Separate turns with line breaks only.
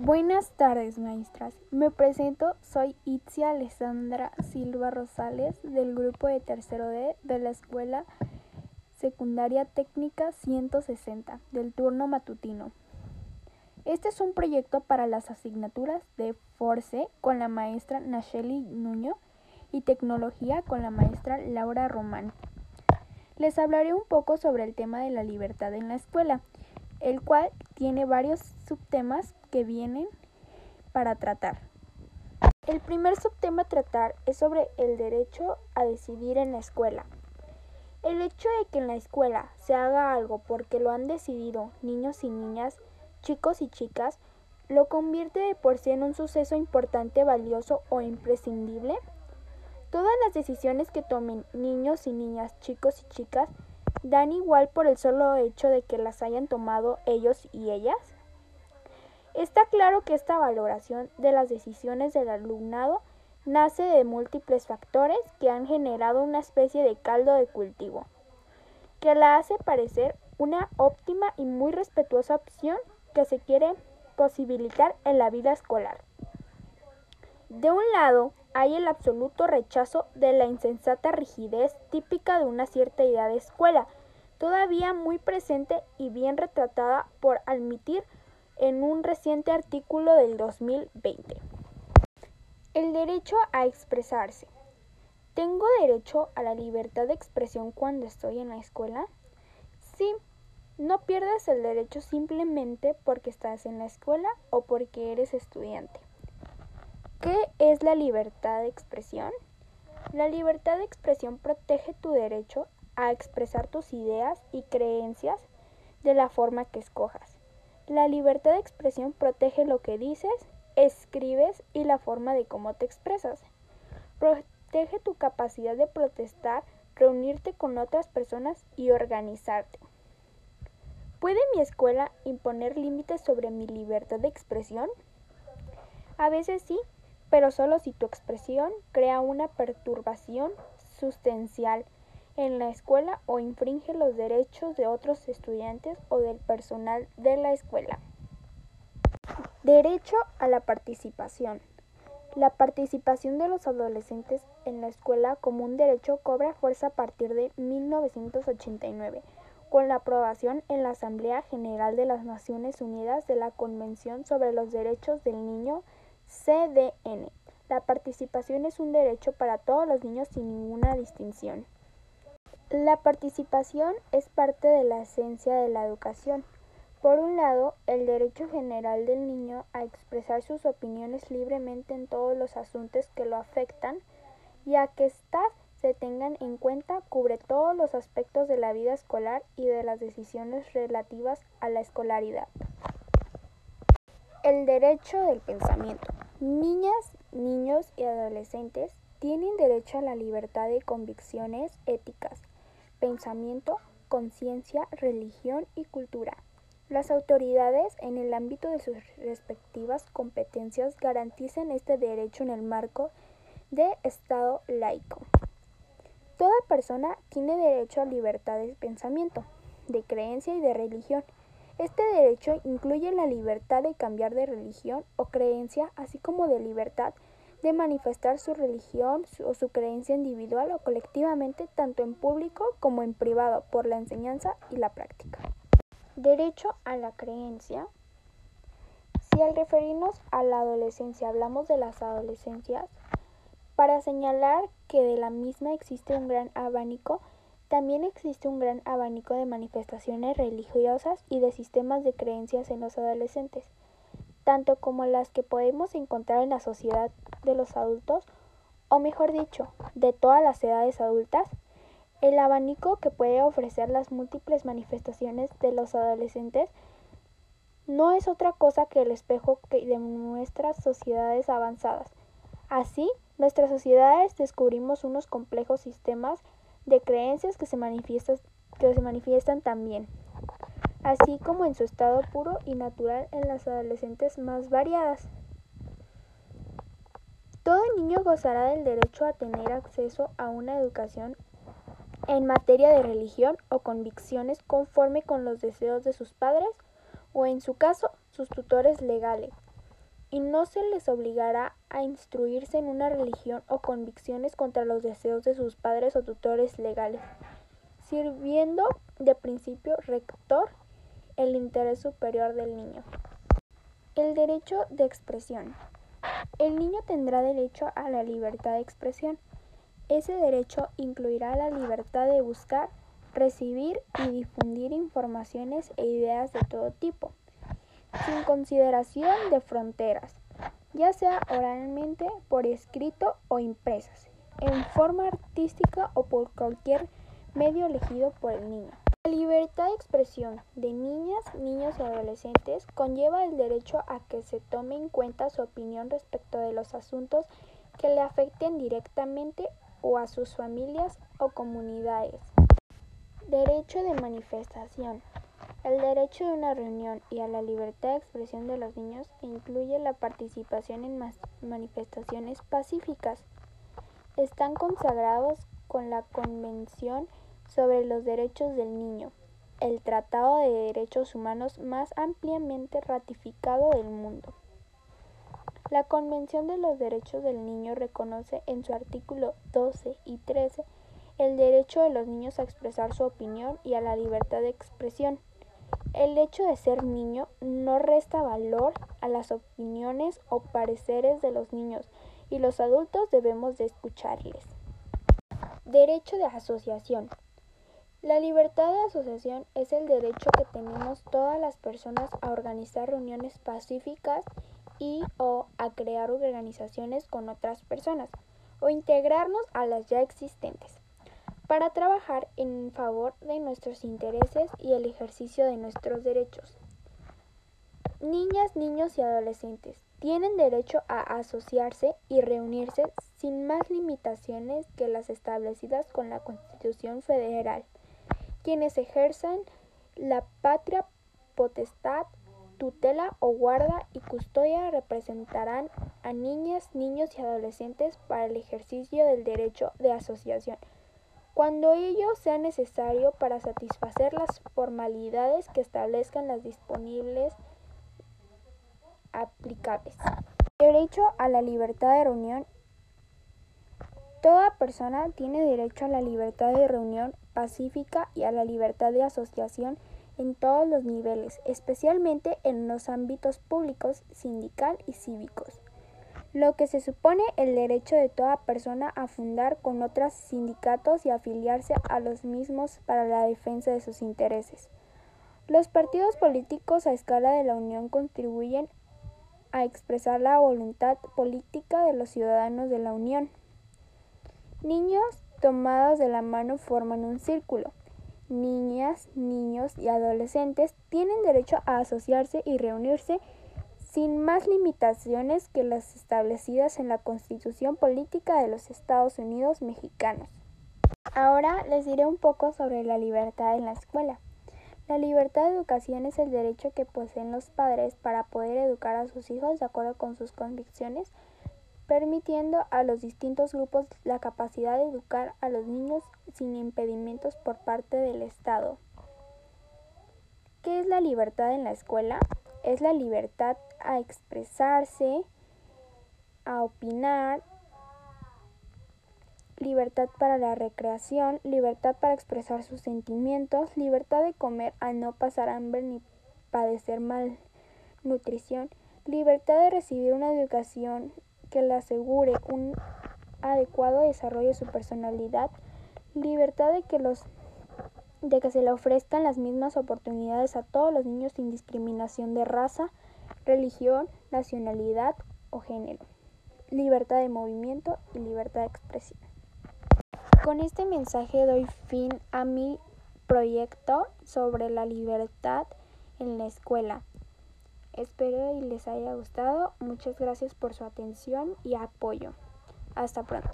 Buenas tardes, maestras. Me presento, soy Itzia Alessandra Silva Rosales del grupo de tercero D de la Escuela Secundaria Técnica 160 del turno matutino. Este es un proyecto para las asignaturas de Force con la maestra Nacheli Nuño y Tecnología con la maestra Laura Román. Les hablaré un poco sobre el tema de la libertad en la escuela el cual tiene varios subtemas que vienen para tratar. El primer subtema a tratar es sobre el derecho a decidir en la escuela. El hecho de que en la escuela se haga algo porque lo han decidido niños y niñas, chicos y chicas, lo convierte de por sí en un suceso importante, valioso o imprescindible. Todas las decisiones que tomen niños y niñas, chicos y chicas, dan igual por el solo hecho de que las hayan tomado ellos y ellas? Está claro que esta valoración de las decisiones del alumnado nace de múltiples factores que han generado una especie de caldo de cultivo, que la hace parecer una óptima y muy respetuosa opción que se quiere posibilitar en la vida escolar. De un lado, hay el absoluto rechazo de la insensata rigidez típica de una cierta idea de escuela, todavía muy presente y bien retratada por admitir en un reciente artículo del 2020. El derecho a expresarse. ¿Tengo derecho a la libertad de expresión cuando estoy en la escuela? Sí, no pierdes el derecho simplemente porque estás en la escuela o porque eres estudiante. ¿Qué es la libertad de expresión? La libertad de expresión protege tu derecho a expresar tus ideas y creencias de la forma que escojas. La libertad de expresión protege lo que dices, escribes y la forma de cómo te expresas. Protege tu capacidad de protestar, reunirte con otras personas y organizarte. ¿Puede mi escuela imponer límites sobre mi libertad de expresión? A veces sí, pero solo si tu expresión crea una perturbación sustancial en la escuela o infringe los derechos de otros estudiantes o del personal de la escuela. Derecho a la participación. La participación de los adolescentes en la escuela como un derecho cobra fuerza a partir de 1989, con la aprobación en la Asamblea General de las Naciones Unidas de la Convención sobre los Derechos del Niño CDN. La participación es un derecho para todos los niños sin ninguna distinción. La participación es parte de la esencia de la educación. Por un lado, el derecho general del niño a expresar sus opiniones libremente en todos los asuntos que lo afectan y a que éstas se tengan en cuenta cubre todos los aspectos de la vida escolar y de las decisiones relativas a la escolaridad. El derecho del pensamiento. Niñas, niños y adolescentes tienen derecho a la libertad de convicciones éticas, pensamiento, conciencia, religión y cultura. Las autoridades, en el ámbito de sus respectivas competencias, garanticen este derecho en el marco de Estado laico. Toda persona tiene derecho a libertad de pensamiento, de creencia y de religión este derecho incluye la libertad de cambiar de religión o creencia, así como de libertad de manifestar su religión o su creencia individual o colectivamente, tanto en público como en privado, por la enseñanza y la práctica. Derecho a la creencia. Si al referirnos a la adolescencia hablamos de las adolescencias, para señalar que de la misma existe un gran abanico también existe un gran abanico de manifestaciones religiosas y de sistemas de creencias en los adolescentes, tanto como las que podemos encontrar en la sociedad de los adultos, o mejor dicho, de todas las edades adultas, el abanico que puede ofrecer las múltiples manifestaciones de los adolescentes no es otra cosa que el espejo de nuestras sociedades avanzadas. Así, nuestras sociedades descubrimos unos complejos sistemas de creencias que se, manifiestan, también, así como en su estado puro y natural en las adolescentes más variadas. Todo niño gozará del derecho a tener acceso a una educación en materia de religión o convicciones conforme con los deseos de sus padres o en su caso sus tutores legales. Y no se les obligará a instruirse en una religión o convicciones contra los deseos de sus padres o tutores legales, sirviendo de principio rector el interés superior del niño. El derecho de expresión. El niño tendrá derecho a la libertad de expresión. Ese derecho incluirá la libertad de buscar, recibir y difundir informaciones e ideas de todo tipo, sin consideración de fronteras, ya sea oralmente, por escrito o impresas, en forma artística o por cualquier medio elegido por el niño. La libertad de expresión de niñas, niños y adolescentes conlleva el derecho a que se tome en cuenta su opinión respecto de los asuntos que le afecten directamente o a sus familias o comunidades. Derecho de manifestación. El derecho de una reunión y a la libertad de expresión de los niños incluye la participación en manifestaciones pacíficas. Están consagrados con la Convención sobre los Derechos del Niño, el Tratado de Derechos Humanos más ampliamente ratificado del mundo. La Convención de los Derechos del Niño reconoce en su artículo 12 y 13 el derecho de los niños a expresar su opinión y a la libertad de expresión. El hecho de ser niño no resta valor a las opiniones o pareceres de los niños y los adultos debemos de escucharles. Derecho de asociación. La libertad de asociación es el derecho que tenemos todas las personas a organizar reuniones pacíficas y o a crear organizaciones con otras personas o integrarnos a las ya existentes para trabajar en favor de nuestros intereses y el ejercicio de nuestros derechos. Niñas, niños y adolescentes tienen derecho a asociarse y reunirse sin más limitaciones que las establecidas con la Constitución Federal. Quienes ejerzan la patria potestad, tutela o guarda y custodia representarán a niñas, niños y adolescentes para el ejercicio del derecho de asociación cuando ello sea necesario para satisfacer las formalidades que establezcan las disponibles aplicables. Derecho a la libertad de reunión. Toda persona tiene derecho a la libertad de reunión pacífica y a la libertad de asociación en todos los niveles, especialmente en los ámbitos públicos, sindical y cívicos lo que se supone el derecho de toda persona a fundar con otros sindicatos y afiliarse a los mismos para la defensa de sus intereses. Los partidos políticos a escala de la Unión contribuyen a expresar la voluntad política de los ciudadanos de la Unión. Niños tomados de la mano forman un círculo. Niñas, niños y adolescentes tienen derecho a asociarse y reunirse sin más limitaciones que las establecidas en la Constitución Política de los Estados Unidos Mexicanos. Ahora les diré un poco sobre la libertad en la escuela. La libertad de educación es el derecho que poseen los padres para poder educar a sus hijos de acuerdo con sus convicciones, permitiendo a los distintos grupos la capacidad de educar a los niños sin impedimentos por parte del Estado. ¿Qué es la libertad en la escuela? Es la libertad a expresarse, a opinar, libertad para la recreación, libertad para expresar sus sentimientos, libertad de comer a no pasar hambre ni padecer malnutrición, libertad de recibir una educación que le asegure un adecuado desarrollo de su personalidad, libertad de que los de que se le ofrezcan las mismas oportunidades a todos los niños sin discriminación de raza, religión, nacionalidad o género, libertad de movimiento y libertad de expresión. Con este mensaje doy fin a mi proyecto sobre la libertad en la escuela. Espero y les haya gustado. Muchas gracias por su atención y apoyo. Hasta pronto.